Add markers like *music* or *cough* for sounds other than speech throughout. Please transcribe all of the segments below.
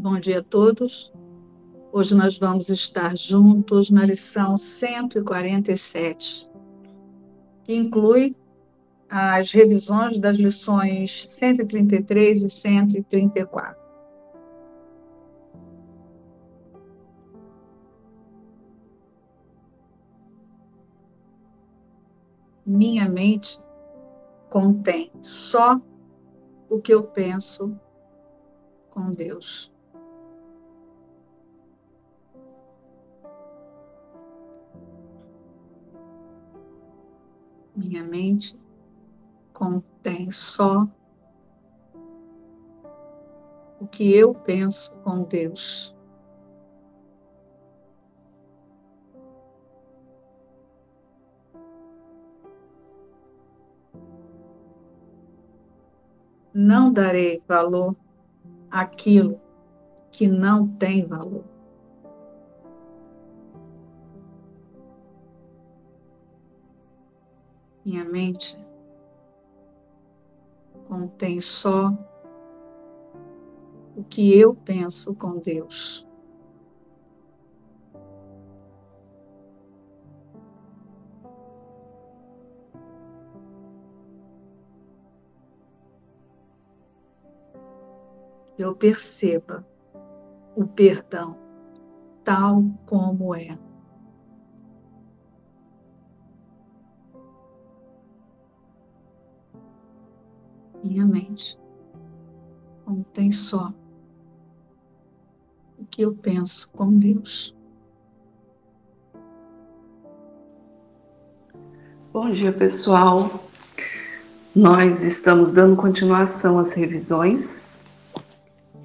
Bom dia a todos. Hoje nós vamos estar juntos na lição 147, que inclui as revisões das lições 133 e 134. Minha mente contém só o que eu penso com Deus. Minha mente contém só o que eu penso com Deus. Não darei valor àquilo que não tem valor. Minha mente contém só o que eu penso com Deus. Eu perceba o perdão tal como é. Minha mente contém só o que eu penso com Deus. Bom dia, pessoal. Nós estamos dando continuação às revisões.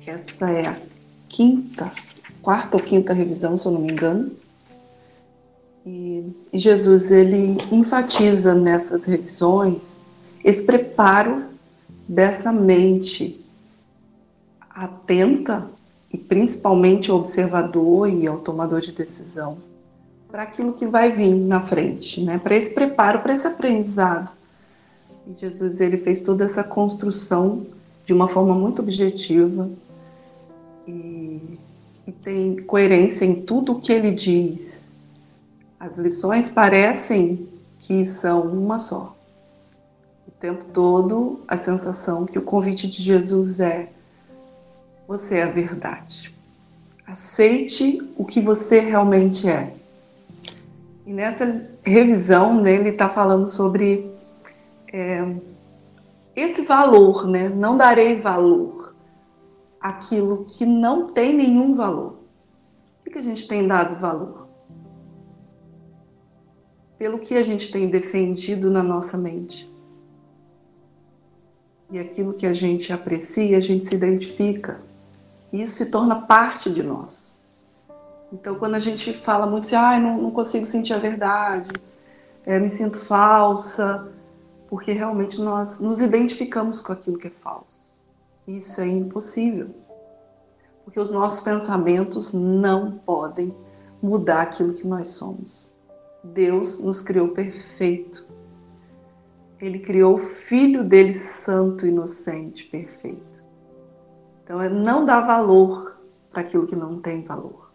Essa é a quinta, quarta ou quinta revisão, se eu não me engano. E Jesus ele enfatiza nessas revisões esse preparo dessa mente atenta e principalmente observador e ao tomador de decisão para aquilo que vai vir na frente, né? Para esse preparo, para esse aprendizado. E Jesus ele fez toda essa construção de uma forma muito objetiva e, e tem coerência em tudo o que ele diz. As lições parecem que são uma só tempo todo a sensação que o convite de Jesus é: você é a verdade. Aceite o que você realmente é. E nessa revisão, né, ele está falando sobre é, esse valor, né? Não darei valor àquilo que não tem nenhum valor. O que a gente tem dado valor? Pelo que a gente tem defendido na nossa mente e aquilo que a gente aprecia, a gente se identifica. E isso se torna parte de nós. Então, quando a gente fala muito assim, ah, não, não consigo sentir a verdade, é, me sinto falsa, porque realmente nós nos identificamos com aquilo que é falso. Isso é impossível. Porque os nossos pensamentos não podem mudar aquilo que nós somos. Deus nos criou perfeito. Ele criou o filho dele santo, inocente, perfeito. Então, é não dar valor para aquilo que não tem valor.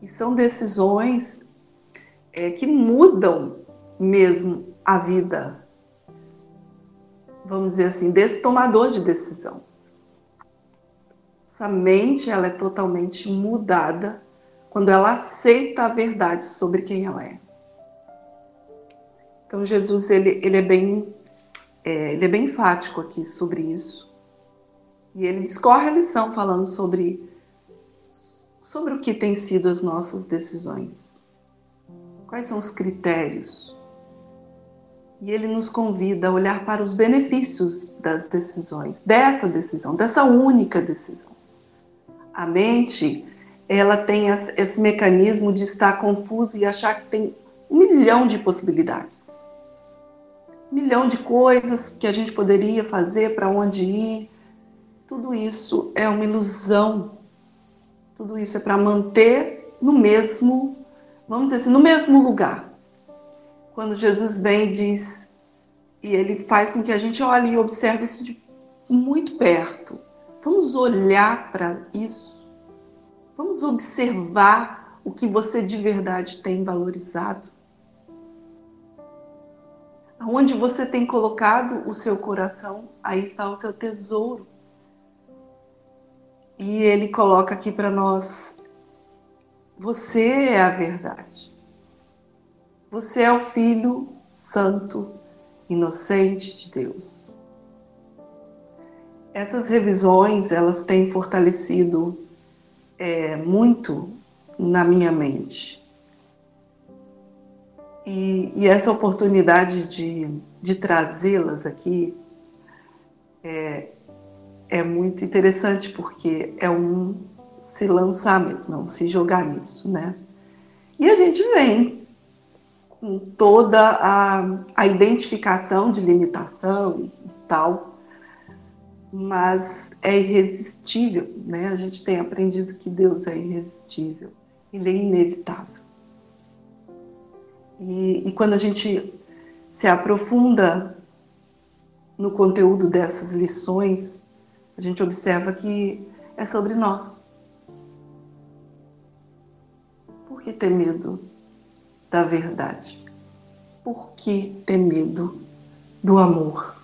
E são decisões é, que mudam mesmo a vida, vamos dizer assim, desse tomador de decisão. Essa mente ela é totalmente mudada quando ela aceita a verdade sobre quem ela é. Então Jesus ele, ele é bem é, ele é bem enfático aqui sobre isso. E ele discorre a lição falando sobre sobre o que tem sido as nossas decisões, quais são os critérios? E ele nos convida a olhar para os benefícios das decisões, dessa decisão, dessa única decisão. A mente, ela tem esse mecanismo de estar confusa e achar que tem um milhão de possibilidades milhão de coisas que a gente poderia fazer, para onde ir. Tudo isso é uma ilusão. Tudo isso é para manter no mesmo, vamos dizer assim, no mesmo lugar. Quando Jesus vem e diz, e ele faz com que a gente olhe e observe isso de muito perto. Vamos olhar para isso. Vamos observar o que você de verdade tem valorizado. Aonde você tem colocado o seu coração, aí está o seu tesouro. E ele coloca aqui para nós: você é a verdade. Você é o Filho Santo, inocente de Deus. Essas revisões elas têm fortalecido é, muito na minha mente. E, e essa oportunidade de, de trazê-las aqui é, é muito interessante porque é um se lançar mesmo, é um se jogar nisso, né? E a gente vem com toda a, a identificação de limitação e, e tal, mas é irresistível, né? A gente tem aprendido que Deus é irresistível, ele é inevitável. E, e quando a gente se aprofunda no conteúdo dessas lições, a gente observa que é sobre nós. Por que ter medo da verdade? Por que ter medo do amor?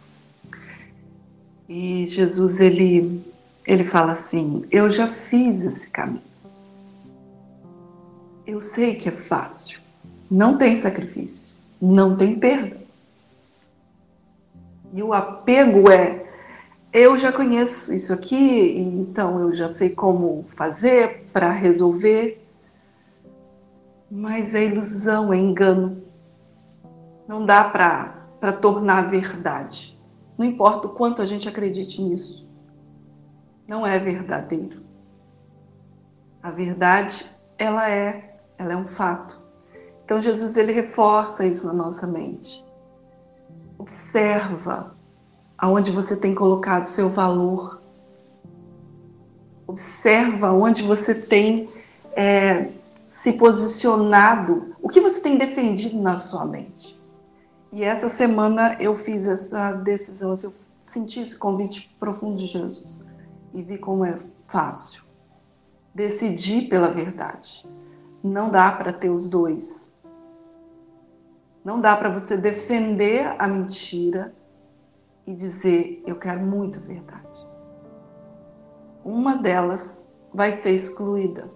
E Jesus ele ele fala assim: "Eu já fiz esse caminho. Eu sei que é fácil. Não tem sacrifício, não tem perda. E o apego é eu já conheço isso aqui, então eu já sei como fazer para resolver. Mas é ilusão, é engano. Não dá para tornar verdade. Não importa o quanto a gente acredite nisso, não é verdadeiro. A verdade, ela é, ela é um fato. Então Jesus ele reforça isso na nossa mente. Observa aonde você tem colocado seu valor. Observa onde você tem é, se posicionado, o que você tem defendido na sua mente. E essa semana eu fiz essa decisão, eu senti esse convite profundo de Jesus e vi como é fácil. Decidir pela verdade. Não dá para ter os dois. Não dá para você defender a mentira e dizer eu quero muito a verdade. Uma delas vai ser excluída.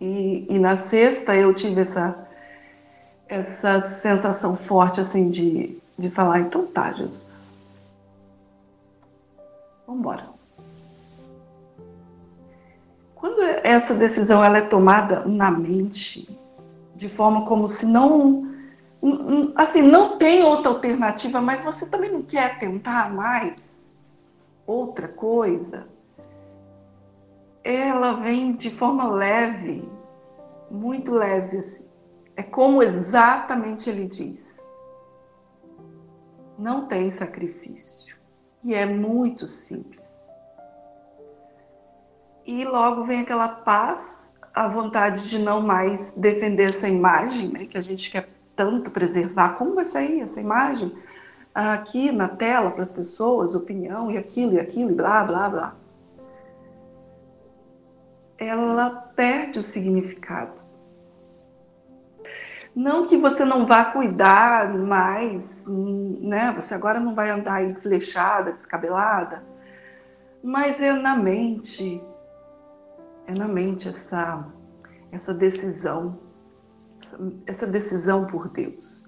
E, e na sexta eu tive essa essa sensação forte assim de, de falar, então tá, Jesus. Vamos embora. Quando essa decisão ela é tomada na mente, de forma como se não assim, não tem outra alternativa, mas você também não quer tentar mais outra coisa, ela vem de forma leve, muito leve assim. É como exatamente ele diz. Não tem sacrifício. E é muito simples. E logo vem aquela paz, a vontade de não mais defender essa imagem, né, que a gente quer tanto preservar. Como vai sair essa imagem aqui na tela para as pessoas, opinião e aquilo e aquilo e blá, blá, blá. Ela perde o significado. Não que você não vá cuidar mais, né? Você agora não vai andar aí desleixada, descabelada, mas é na mente, é na mente essa, essa decisão, essa, decisão por Deus.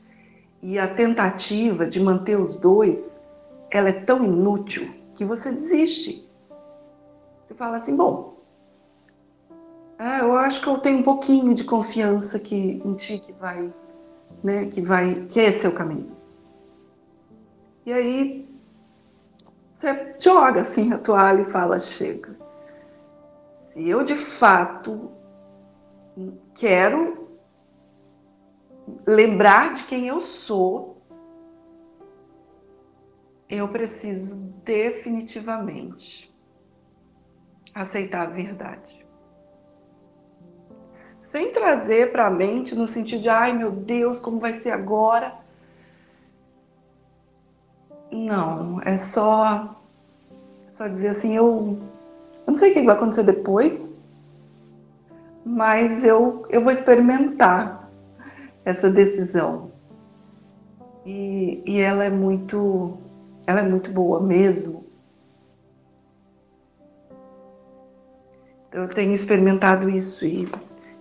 E a tentativa de manter os dois, ela é tão inútil que você desiste. Você fala assim, bom, ah, eu acho que eu tenho um pouquinho de confiança que em ti que vai, né, que vai, que é o caminho. E aí você joga assim a toalha e fala, chega. Se eu de fato quero lembrar de quem eu sou, eu preciso definitivamente aceitar a verdade sem trazer para a mente no sentido de, ai meu Deus, como vai ser agora? Não, é só só dizer assim, eu, eu não sei o que vai acontecer depois, mas eu, eu vou experimentar essa decisão. E, e ela é muito ela é muito boa mesmo. Eu tenho experimentado isso e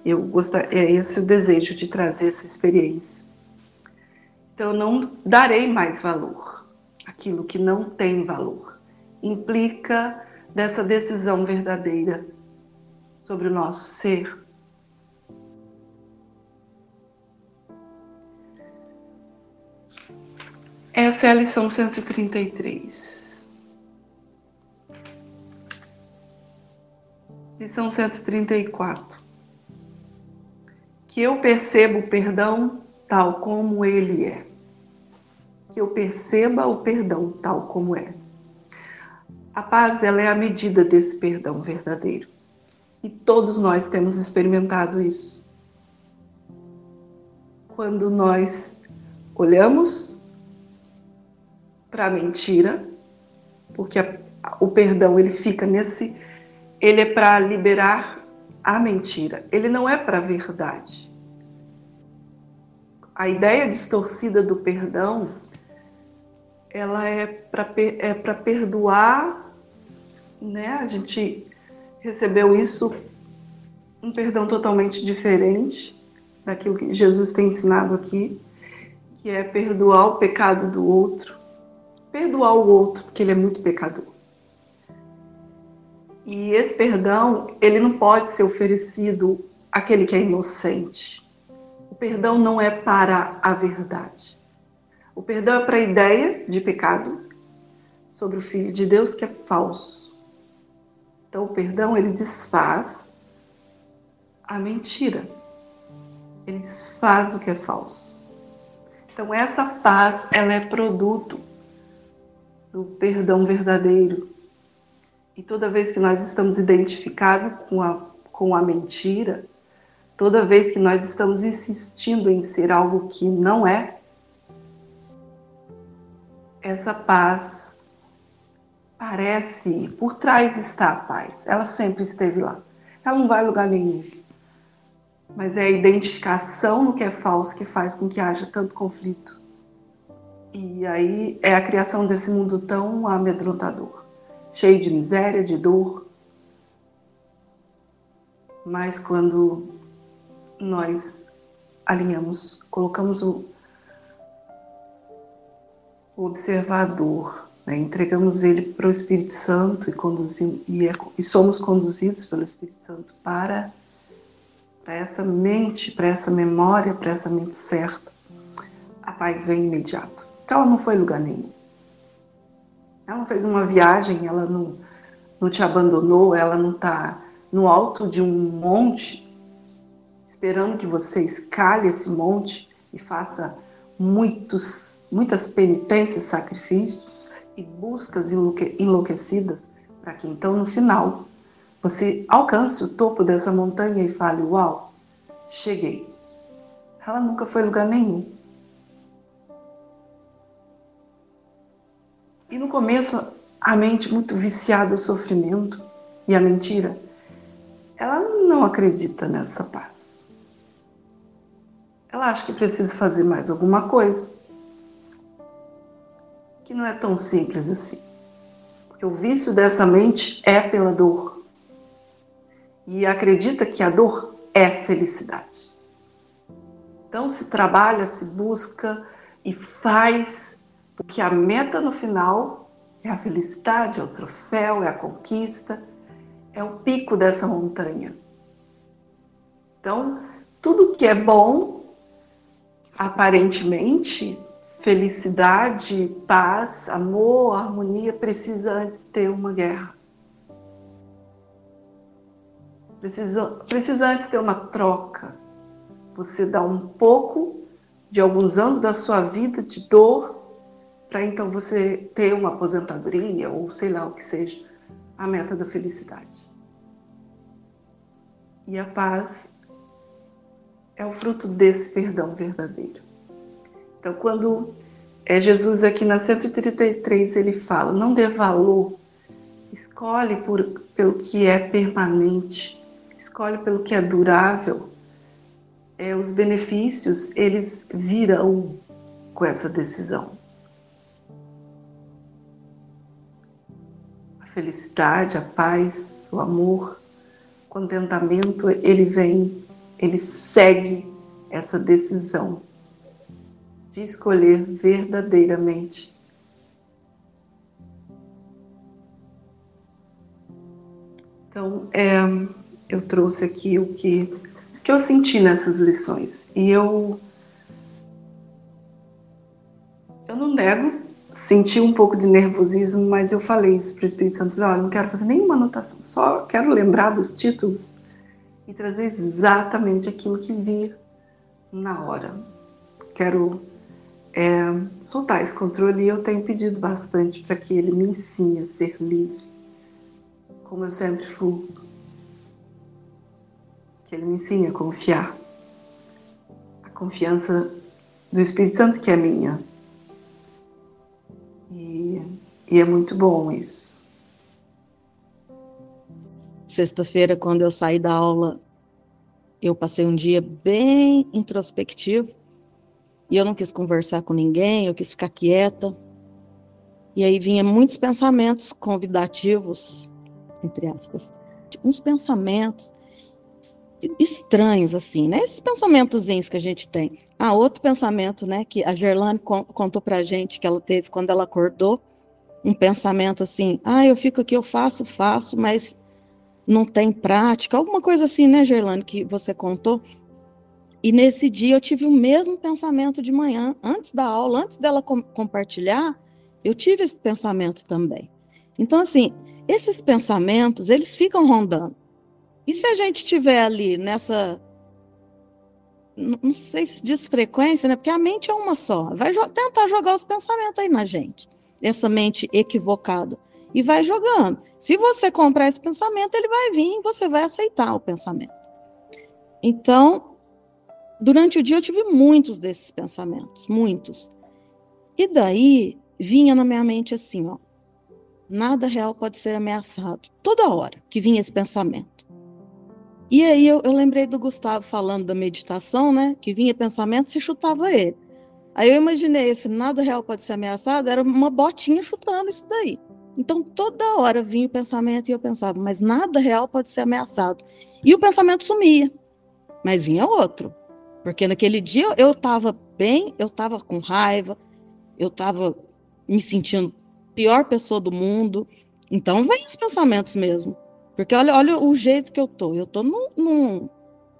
eu gostaria, é esse o desejo de trazer essa experiência. Então, eu não darei mais valor aquilo que não tem valor. Implica dessa decisão verdadeira sobre o nosso ser. Essa é a lição 133. Lição 134. Que eu perceba o perdão tal como ele é. Que eu perceba o perdão tal como é. A paz ela é a medida desse perdão verdadeiro. E todos nós temos experimentado isso. Quando nós olhamos para a mentira, porque a, o perdão ele fica nesse, ele é para liberar a mentira, ele não é para a verdade a ideia distorcida do perdão, ela é para é para perdoar, né? A gente recebeu isso um perdão totalmente diferente daquilo que Jesus tem ensinado aqui, que é perdoar o pecado do outro, perdoar o outro, porque ele é muito pecador. E esse perdão, ele não pode ser oferecido àquele que é inocente. O perdão não é para a verdade. O perdão é para a ideia de pecado sobre o Filho de Deus que é falso. Então, o perdão ele desfaz a mentira. Ele desfaz o que é falso. Então, essa paz ela é produto do perdão verdadeiro. E toda vez que nós estamos identificados com a, com a mentira, Toda vez que nós estamos insistindo em ser algo que não é, essa paz parece, por trás está a paz. Ela sempre esteve lá. Ela não vai a lugar nenhum. Mas é a identificação no que é falso que faz com que haja tanto conflito. E aí é a criação desse mundo tão amedrontador, cheio de miséria, de dor. Mas quando nós alinhamos, colocamos o, o observador, né? entregamos ele para o Espírito Santo e, e, é, e somos conduzidos pelo Espírito Santo para, para essa mente, para essa memória, para essa mente certa. A paz vem imediato. Então ela não foi lugar nenhum. Ela não fez uma viagem, ela não, não te abandonou, ela não está no alto de um monte esperando que você escale esse monte e faça muitos, muitas penitências, sacrifícios e buscas enlouquecidas, para que então no final você alcance o topo dessa montanha e fale: Uau, cheguei. Ela nunca foi lugar nenhum. E no começo, a mente muito viciada ao sofrimento e à mentira, ela não acredita nessa paz ela acha que precisa fazer mais alguma coisa. Que não é tão simples assim. Porque o vício dessa mente é pela dor. E acredita que a dor é felicidade. Então se trabalha, se busca e faz, porque a meta no final é a felicidade, é o troféu, é a conquista, é o pico dessa montanha. Então, tudo que é bom aparentemente, felicidade, paz, amor, harmonia precisa antes ter uma guerra. Precisa, precisa antes ter uma troca. Você dá um pouco de alguns anos da sua vida de dor para então você ter uma aposentadoria ou sei lá o que seja, a meta da felicidade. E a paz é o fruto desse perdão verdadeiro. Então, quando é Jesus aqui na 133 ele fala: não dê valor, escolhe por, pelo que é permanente, escolhe pelo que é durável. É, os benefícios eles virão com essa decisão. A felicidade, a paz, o amor, o contentamento, ele vem, ele segue essa decisão de escolher verdadeiramente. Então, é, eu trouxe aqui o que, que eu senti nessas lições. E eu, eu não nego, senti um pouco de nervosismo, mas eu falei isso para o Espírito Santo. Falei, olha, não quero fazer nenhuma anotação, só quero lembrar dos títulos e trazer exatamente aquilo que vi na hora. Quero é, soltar esse controle e eu tenho pedido bastante para que ele me ensine a ser livre, como eu sempre fui. Que ele me ensine a confiar. A confiança do Espírito Santo que é minha. E, e é muito bom isso. Sexta-feira, quando eu saí da aula, eu passei um dia bem introspectivo e eu não quis conversar com ninguém, eu quis ficar quieta. E aí vinha muitos pensamentos convidativos, entre aspas, uns pensamentos estranhos assim, né? Esses pensamentozinhos que a gente tem. Ah, outro pensamento, né, que a Gerlane contou pra gente que ela teve quando ela acordou, um pensamento assim: "Ah, eu fico aqui, eu faço, faço, mas não tem prática". Alguma coisa assim, né, Gerlane, que você contou. E nesse dia eu tive o mesmo pensamento de manhã, antes da aula, antes dela com compartilhar, eu tive esse pensamento também. Então, assim, esses pensamentos, eles ficam rondando. E se a gente tiver ali nessa. Não sei se diz frequência, né? Porque a mente é uma só. Vai jo tentar jogar os pensamentos aí na gente. Essa mente equivocada. E vai jogando. Se você comprar esse pensamento, ele vai vir e você vai aceitar o pensamento. Então, Durante o dia eu tive muitos desses pensamentos, muitos. E daí vinha na minha mente assim, ó, nada real pode ser ameaçado. Toda hora que vinha esse pensamento. E aí eu, eu lembrei do Gustavo falando da meditação, né? Que vinha pensamento, se chutava ele. Aí eu imaginei esse nada real pode ser ameaçado, era uma botinha chutando isso daí. Então toda hora vinha o pensamento e eu pensava, mas nada real pode ser ameaçado. E o pensamento sumia, mas vinha outro. Porque naquele dia eu estava bem, eu estava com raiva, eu estava me sentindo pior pessoa do mundo. Então vem os pensamentos mesmo. Porque olha, olha o jeito que eu tô. Eu tô no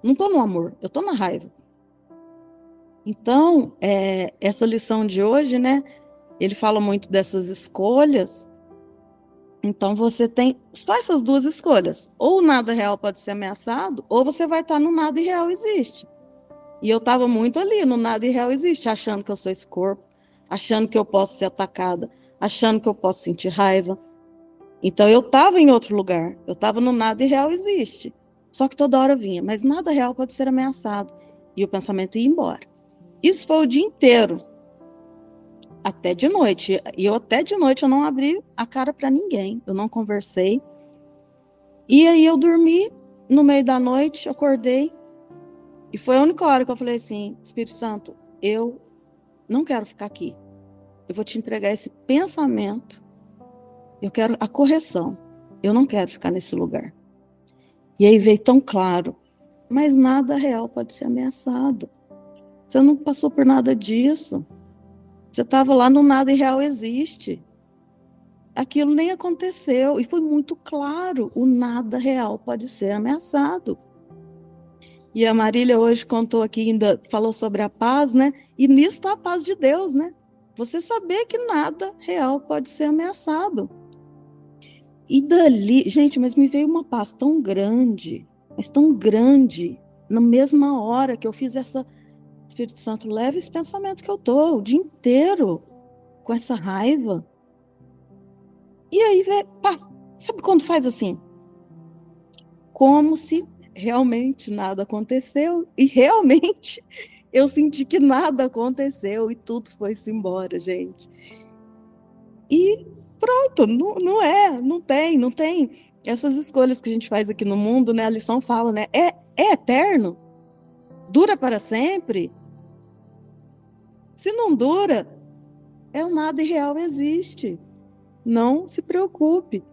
não tô no amor, eu tô na raiva. Então, é, essa lição de hoje, né? Ele fala muito dessas escolhas. Então você tem só essas duas escolhas. Ou nada real pode ser ameaçado, ou você vai estar no nada irreal existe. E eu estava muito ali, no nada irreal existe, achando que eu sou esse corpo, achando que eu posso ser atacada, achando que eu posso sentir raiva. Então eu estava em outro lugar, eu estava no nada irreal existe. Só que toda hora vinha, mas nada real pode ser ameaçado. E o pensamento ia embora. Isso foi o dia inteiro, até de noite. E eu até de noite eu não abri a cara para ninguém, eu não conversei. E aí eu dormi no meio da noite, acordei, e foi a única hora que eu falei assim: Espírito Santo, eu não quero ficar aqui. Eu vou te entregar esse pensamento. Eu quero a correção. Eu não quero ficar nesse lugar. E aí veio tão claro: mas nada real pode ser ameaçado. Você não passou por nada disso. Você estava lá no nada irreal existe. Aquilo nem aconteceu. E foi muito claro: o nada real pode ser ameaçado. E a Marília hoje contou aqui, ainda falou sobre a paz, né? E nisso está a paz de Deus, né? Você saber que nada real pode ser ameaçado. E dali, gente, mas me veio uma paz tão grande, mas tão grande, na mesma hora que eu fiz essa. Espírito Santo, leve esse pensamento que eu tô o dia inteiro com essa raiva. E aí, pá, sabe quando faz assim? Como se realmente nada aconteceu e realmente *laughs* eu senti que nada aconteceu e tudo foi-se embora, gente. E pronto, não, não é, não tem, não tem. Essas escolhas que a gente faz aqui no mundo, né? A lição fala, né? É, é eterno? Dura para sempre? Se não dura, é o nada irreal existe. Não se preocupe.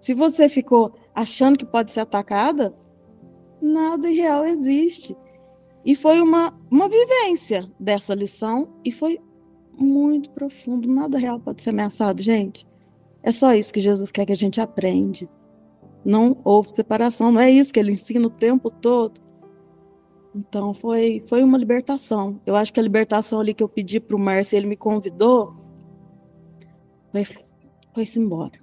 Se você ficou achando que pode ser atacada, nada irreal existe. E foi uma, uma vivência dessa lição e foi muito profundo. Nada real pode ser ameaçado, gente. É só isso que Jesus quer que a gente aprende. Não houve separação, não é isso que ele ensina o tempo todo. Então foi, foi uma libertação. Eu acho que a libertação ali que eu pedi para o Márcio, ele me convidou, foi, foi-se embora.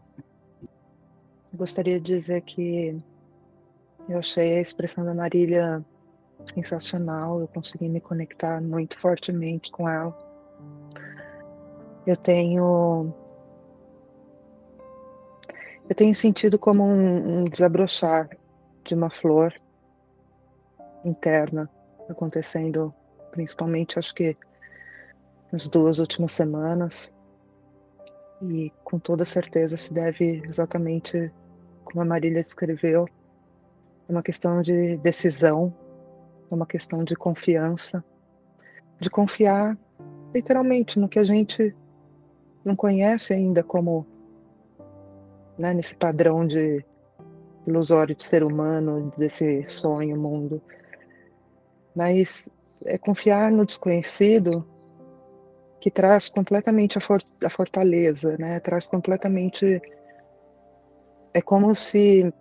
Eu gostaria de dizer que eu achei a expressão da Marília sensacional, eu consegui me conectar muito fortemente com ela. Eu tenho eu tenho sentido como um, um desabrochar de uma flor interna acontecendo, principalmente acho que nas duas últimas semanas. E com toda certeza se deve exatamente como a Marília descreveu, é uma questão de decisão, é uma questão de confiança, de confiar literalmente no que a gente não conhece ainda como né, nesse padrão de ilusório de ser humano, desse sonho mundo. Mas é confiar no desconhecido que traz completamente a, for a fortaleza, né? Traz completamente é como se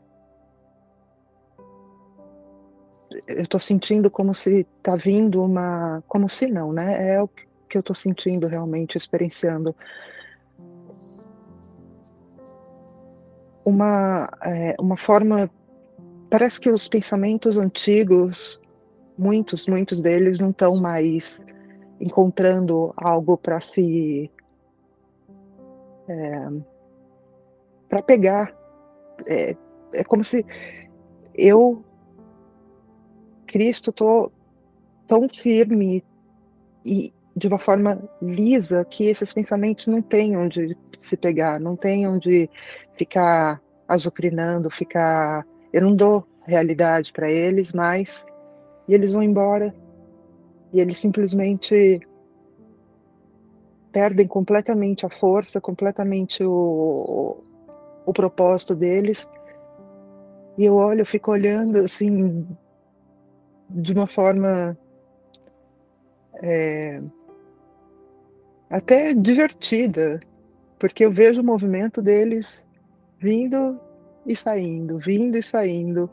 eu estou sentindo como se está vindo uma. Como se não, né? É o que eu estou sentindo realmente, experienciando. Uma, é, uma forma. Parece que os pensamentos antigos, muitos, muitos deles não estão mais encontrando algo para se. É, para pegar. É, é como se eu Cristo estou tão firme e de uma forma lisa que esses pensamentos não têm onde se pegar, não têm onde ficar azucrinando, ficar. Eu não dou realidade para eles mais, e eles vão embora, e eles simplesmente perdem completamente a força, completamente o, o propósito deles. E eu olho, eu fico olhando assim, de uma forma é, até divertida, porque eu vejo o movimento deles vindo e saindo, vindo e saindo.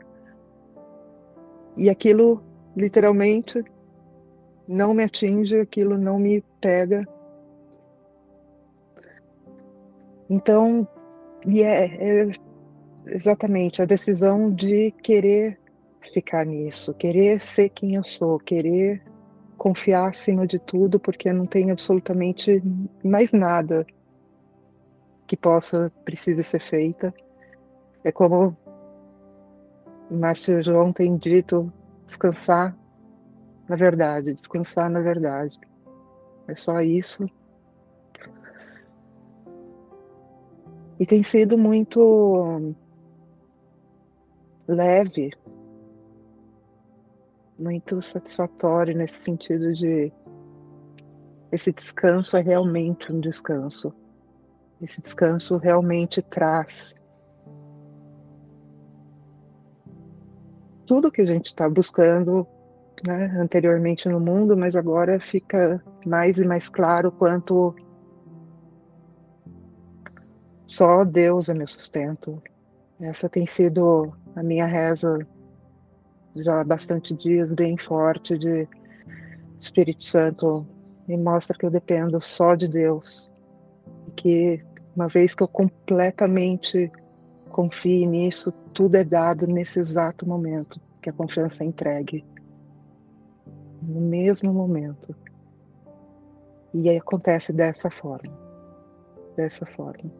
E aquilo literalmente não me atinge, aquilo não me pega. Então, e é, é exatamente a decisão de querer ficar nisso, querer ser quem eu sou, querer confiar acima de tudo, porque não tem absolutamente mais nada que possa, precise ser feita. É como Márcio João tem dito, descansar na verdade, descansar na verdade. É só isso. E tem sido muito leve muito satisfatório nesse sentido de esse descanso é realmente um descanso. Esse descanso realmente traz tudo que a gente está buscando né, anteriormente no mundo, mas agora fica mais e mais claro quanto só Deus é meu sustento. Essa tem sido a minha reza já há bastante dias bem forte de Espírito Santo me mostra que eu dependo só de Deus. Que uma vez que eu completamente confie nisso, tudo é dado nesse exato momento que a confiança é entregue. No mesmo momento. E aí acontece dessa forma. Dessa forma.